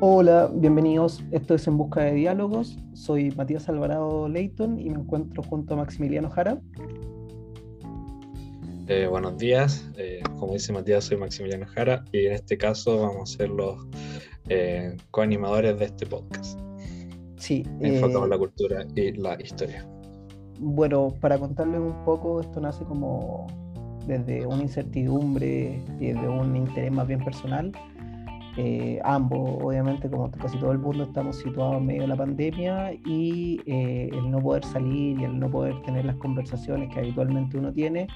Hola, bienvenidos. Esto es En Busca de Diálogos. Soy Matías Alvarado Leighton y me encuentro junto a Maximiliano Jara. Eh, buenos días, eh, como dice Matías, soy Maximiliano Jara y en este caso vamos a ser los eh, coanimadores de este podcast. Sí. Enfocado en la cultura y la historia. Bueno, para contarles un poco, esto nace como desde una incertidumbre y desde un interés más bien personal eh, ambos, obviamente, como casi todo el mundo, estamos situados en medio de la pandemia y eh, el no poder salir y el no poder tener las conversaciones que habitualmente uno tiene,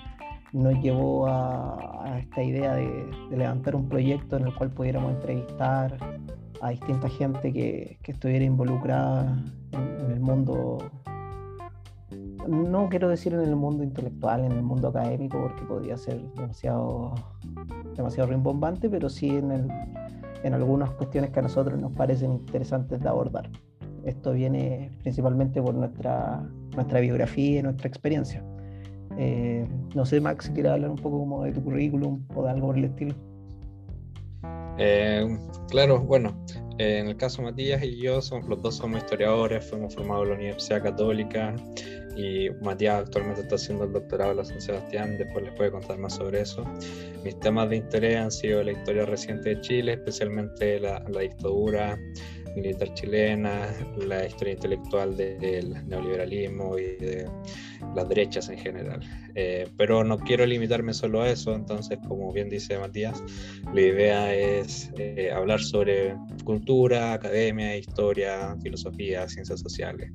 nos llevó a, esta idea de, levantar un proyecto en el cual pudiéramos entrevistar a distinta gente que, estuviera involucrada en, el mundo no quiero decir en el mundo intelectual, en el mundo académico, porque podría ser demasiado, demasiado rimbombante, pero sí en el, en algunas cuestiones que a nosotros nos parecen interesantes de abordar. Esto viene principalmente por nuestra, nuestra biografía y nuestra experiencia. Eh, no sé, Max, si quieres hablar un poco como de tu currículum o de algo por el estilo. Eh, claro, bueno, en el caso Matías y yo, somos, los dos somos historiadores, fuimos formados en la Universidad Católica y Matías actualmente está haciendo el doctorado en la San Sebastián, después les puede contar más sobre eso. Mis temas de interés han sido la historia reciente de Chile, especialmente la, la dictadura militar chilena, la historia intelectual del neoliberalismo y de las derechas en general. Eh, pero no quiero limitarme solo a eso, entonces, como bien dice Matías, la idea es eh, hablar sobre cultura, academia, historia, filosofía, ciencias sociales,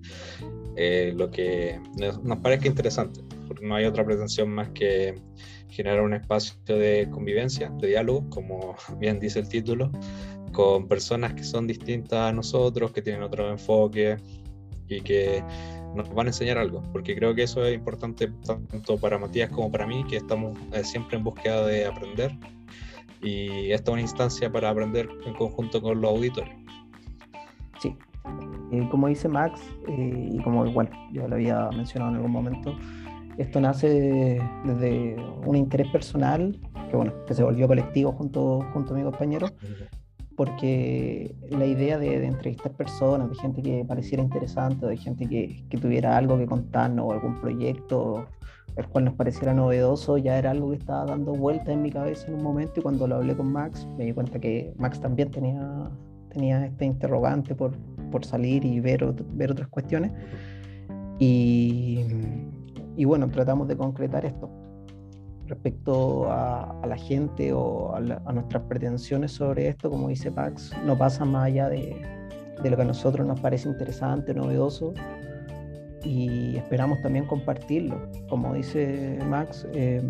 eh, lo que nos parezca interesante, porque no hay otra pretensión más que generar un espacio de convivencia, de diálogo, como bien dice el título, con personas que son distintas a nosotros, que tienen otro enfoque y que nos van a enseñar algo, porque creo que eso es importante tanto para Matías como para mí, que estamos eh, siempre en búsqueda de aprender. Y esta es una instancia para aprender en conjunto con los auditores. Sí, eh, como dice Max, eh, y como igual yo lo había mencionado en algún momento, esto nace desde un interés personal, que bueno, que se volvió colectivo junto, junto a mi compañero, porque la idea de, entrevistar personas, de gente que pareciera interesante, de gente que, que, tuviera algo que contarnos o algún proyecto el cual nos pareciera novedoso, ya era algo que estaba dando vuelta en mi cabeza en un momento y cuando lo hablé con Max me di cuenta que Max también tenía, tenía este interrogante por, por salir y ver, ver otras cuestiones. Y, y bueno, tratamos de concretar esto respecto a, la gente o a, nuestras pretensiones sobre esto, como dice Pax, no pasa más allá de, lo que a nosotros nos parece interesante, novedoso, y esperamos también compartirlo. Como dice Max, eh,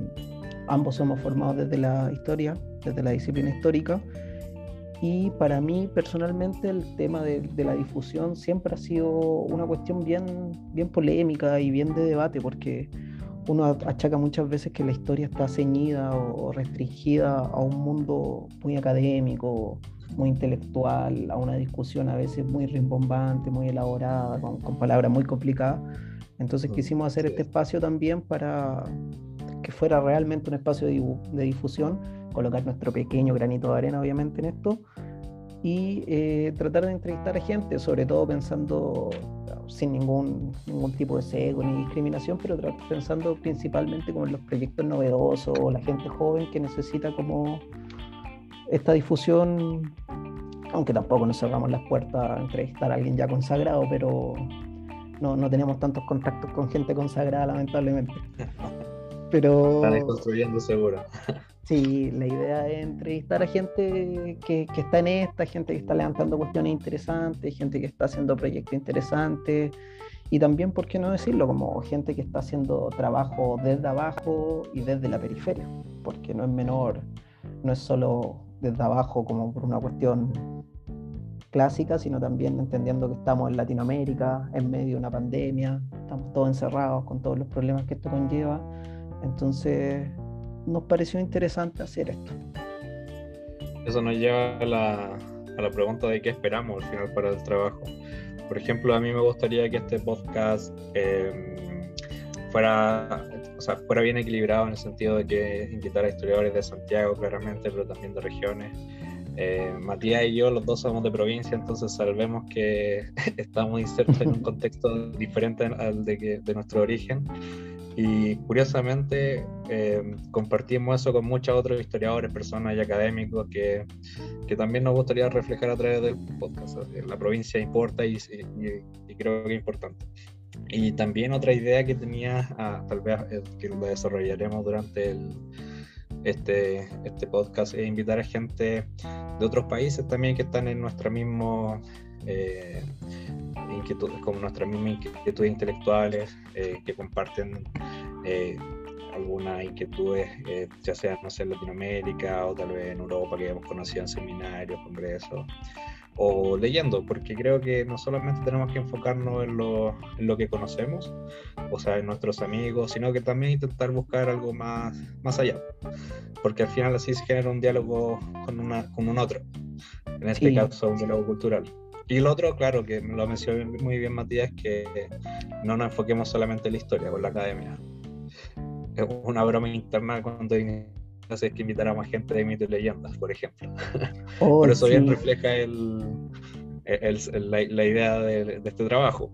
ambos somos formados desde la historia, desde la disciplina histórica, y para mí personalmente el tema de, de, la difusión siempre ha sido una cuestión bien, bien polémica y bien de debate, porque uno achaca muchas veces que la historia está ceñida o restringida a un mundo muy académico, muy intelectual, a una discusión a veces muy rimbombante, muy elaborada, con, palabras muy complicadas. Entonces quisimos hacer este espacio también para que fuera realmente un espacio de, de difusión, colocar nuestro pequeño granito de arena obviamente en esto y eh, tratar de entrevistar a gente, sobre todo pensando sin ningún, ningún tipo de sesgo ni discriminación, pero pensando principalmente como en los proyectos novedosos o la gente joven que necesita como esta difusión, aunque tampoco nos cerramos las puertas a entrevistar a alguien ya consagrado, pero no, no tenemos tantos contactos con gente consagrada lamentablemente. Pero... Están construyendo seguro. Sí, la idea es entrevistar a gente que, que, está en esta, gente que está levantando cuestiones interesantes, gente que está haciendo proyectos interesantes y también, ¿por qué no decirlo? Como gente que está haciendo trabajo desde abajo y desde la periferia, porque no es menor, no es solo desde abajo como por una cuestión clásica, sino también entendiendo que estamos en Latinoamérica, en medio de una pandemia, estamos todos encerrados con todos los problemas que esto conlleva. Entonces, nos pareció interesante hacer esto. Eso nos lleva a la, a la pregunta de qué esperamos al final para el trabajo. Por ejemplo, a mí me gustaría que este podcast em, fuera, o sea, fuera bien equilibrado en el sentido de que invitar a historiadores de Santiago, claramente, pero también de regiones, Eh, Matías y yo, los dos somos de provincia, entonces sabemos que estamos insertos en un contexto diferente al de, de nuestro origen. Y curiosamente eh, compartimos eso con muchos otros historiadores, personas y académicos que, que, también nos gustaría reflejar a través del podcast. La provincia importa y, y, creo que es importante. Y también otra idea que tenía, ah, tal vez eh, que desarrollaremos durante el, este, este podcast, es invitar a gente de otros países también que están en nuestra misma eh, inquietudes, como nuestras mismas inquietudes intelectuales, eh, que comparten eh, algunas inquietudes, eh, ya sea no sé, en Latinoamérica o tal vez en Europa, que hemos conocido en seminarios, congresos, o leyendo, porque creo que no solamente tenemos que enfocarnos en lo, en lo que conocemos, o sea, en nuestros amigos, sino que también intentar buscar algo más, más allá, porque al final así se genera un diálogo con, una, con un otro, en este caso un diálogo cultural. Y lo otro, claro, que lo mencionó muy bien Matías, que no nos enfoquemos solamente en la historia con la academia. Es una broma interna cuando es que invitar a más gente de mitos y leyendas, por ejemplo. Oh, por eso bien refleja el, la, idea de, este trabajo.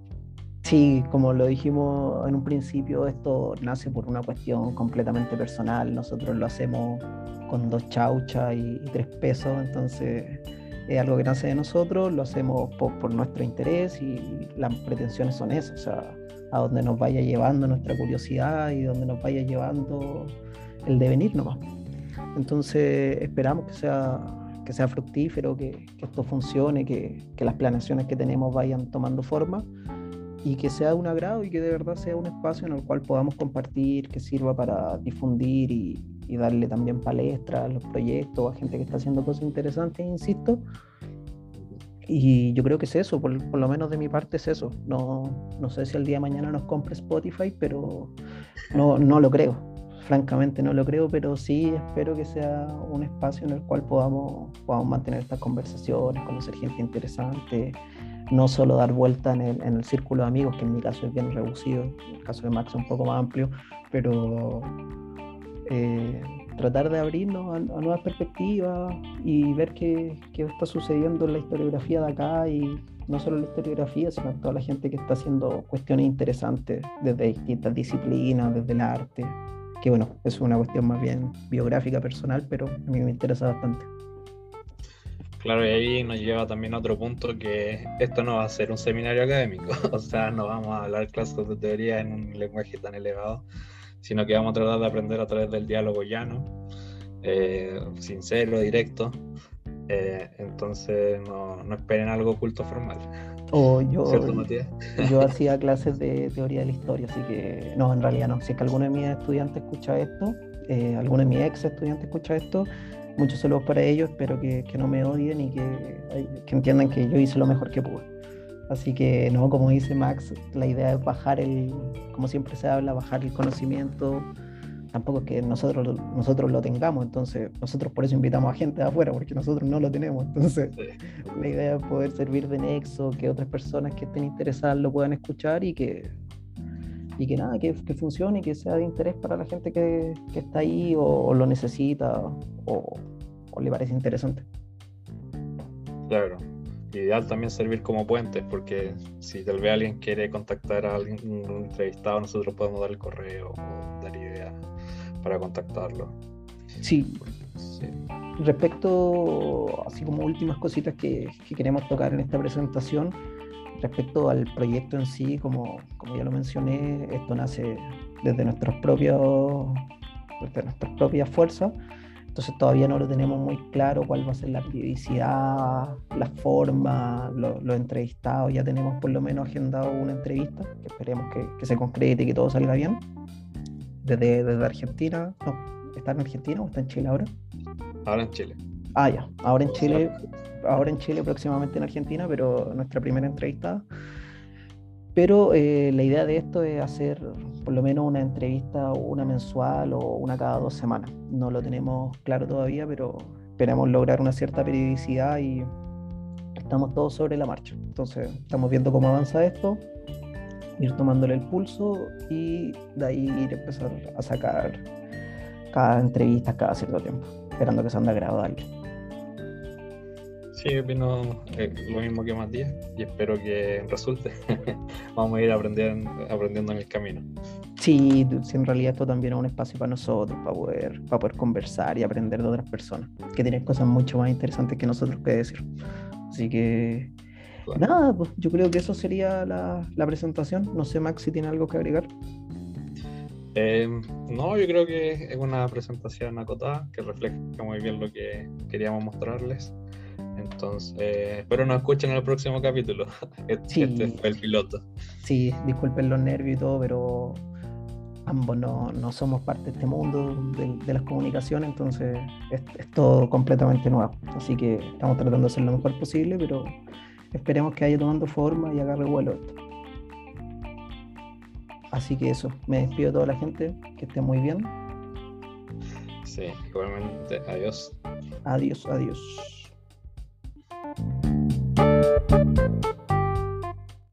Sí, como lo dijimos en un principio, esto nace por una cuestión completamente personal. Nosotros lo hacemos con dos chauchas y tres pesos, entonces es algo que nace de nosotros, lo hacemos por, nuestro interés y las pretensiones son esas, o sea, a donde nos vaya llevando nuestra curiosidad y donde nos vaya llevando el devenir nomás. Entonces esperamos que sea, que sea fructífero, que, esto funcione, que, que, las planeaciones que tenemos vayan tomando forma y que sea de un agrado y que de verdad sea un espacio en el cual podamos compartir, que sirva para difundir y, y darle también palestra a los proyectos, a gente que está haciendo cosas interesantes, insisto. Y yo creo que es eso, por, por, lo menos de mi parte es eso. No, no sé si el día de mañana nos compre Spotify, pero no, no lo creo. Francamente no lo creo, pero sí espero que sea un espacio en el cual podamos, podamos mantener estas conversaciones, conocer gente interesante, no solo dar vuelta en el, círculo de amigos, que en mi caso es bien reducido, en el caso de Max es un poco más amplio, pero eh, tratar de abrirnos a, nuevas perspectivas y ver qué, qué, está sucediendo en la historiografía de acá y no solo la historiografía, sino toda la gente que está haciendo cuestiones interesantes desde distintas disciplinas, desde el arte, que bueno, es una cuestión más bien biográfica, personal, pero a mí me interesa bastante. Claro, y ahí nos lleva también a otro punto que esto no va a ser un seminario académico, o sea, no vamos a hablar clases de teoría en un lenguaje tan elevado, sino que vamos a tratar de aprender a través del diálogo llano, eh, sincero, directo. Eh, entonces no, no, esperen algo oculto formal. O yo, yo hacía clases de teoría de la historia, así que no, en realidad no. Si es que alguno de mis estudiantes escucha esto, eh, alguno de mis ex estudiantes escucha esto, muchos saludos para ellos, espero que, que no me odien y que, que entiendan que yo hice lo mejor que pude. Así que no, como dice Max, la idea es bajar el, como siempre se habla, bajar el conocimiento. Tampoco es que nosotros, nosotros lo tengamos, entonces nosotros por eso invitamos a gente de afuera, porque nosotros no lo tenemos. Entonces, la idea es poder servir de nexo, que otras personas que estén interesadas lo puedan escuchar y que, y que nada, que, que funcione y que sea de interés para la gente que, que está ahí o, lo necesita o, o le parece interesante. Claro, ideal también servir como puente, porque si tal vez alguien quiere contactar a alguien, un entrevistado, nosotros podemos dar el correo o dar ideas para contactarlo. Sí. Respecto, así como últimas cositas que, queremos tocar en esta presentación, respecto al proyecto en sí, como, como ya lo mencioné, esto nace desde nuestros propios desde nuestras propias fuerzas entonces todavía no lo tenemos muy claro cuál va a ser la periodicidad, la forma, los entrevistados. Ya tenemos por lo menos agendado una entrevista, que esperemos que, se concrete y que todo salga bien. Desde, desde Argentina, no, ¿está en Argentina o está en Chile ahora? Ahora en Chile. Ah, ya, ahora en Chile, ahora en Chile, próximamente en Argentina, pero nuestra primera entrevista pero eh, la idea de esto es hacer por lo menos una entrevista, una mensual o una cada dos semanas. No lo tenemos claro todavía, pero esperamos lograr una cierta periodicidad y estamos todos sobre la marcha. Entonces estamos viendo cómo avanza esto, ir tomándole el pulso y de ahí ir a empezar a sacar cada entrevista cada cierto tiempo, esperando que se anda gradual. Sí, opino eh, lo mismo que Matías y espero que resulte. Vamos a ir aprendiendo, aprendiendo en el camino. Sí, en realidad esto también es un espacio para nosotros, para poder, para poder conversar y aprender de otras personas, que tienen cosas mucho más interesantes que nosotros que decir. Así que, nada, pues yo creo que eso sería la, la presentación. No sé, Max, si tiene algo que agregar. Eh, no, yo creo que es una presentación acotada que refleja muy bien lo que queríamos mostrarles. Entonces, espero nos escuchen en el próximo capítulo. Este, este, fue el piloto. Sí, disculpen los nervios y todo, pero ambos no, no somos parte de este mundo de, las comunicaciones, entonces es, es, todo completamente nuevo. Así que estamos tratando de hacer lo mejor posible, pero esperemos que vaya tomando forma y agarre vuelo esto. Así que eso, me despido de toda la gente, que esté muy bien. Sí, igualmente, adiós. Adiós, adiós. Música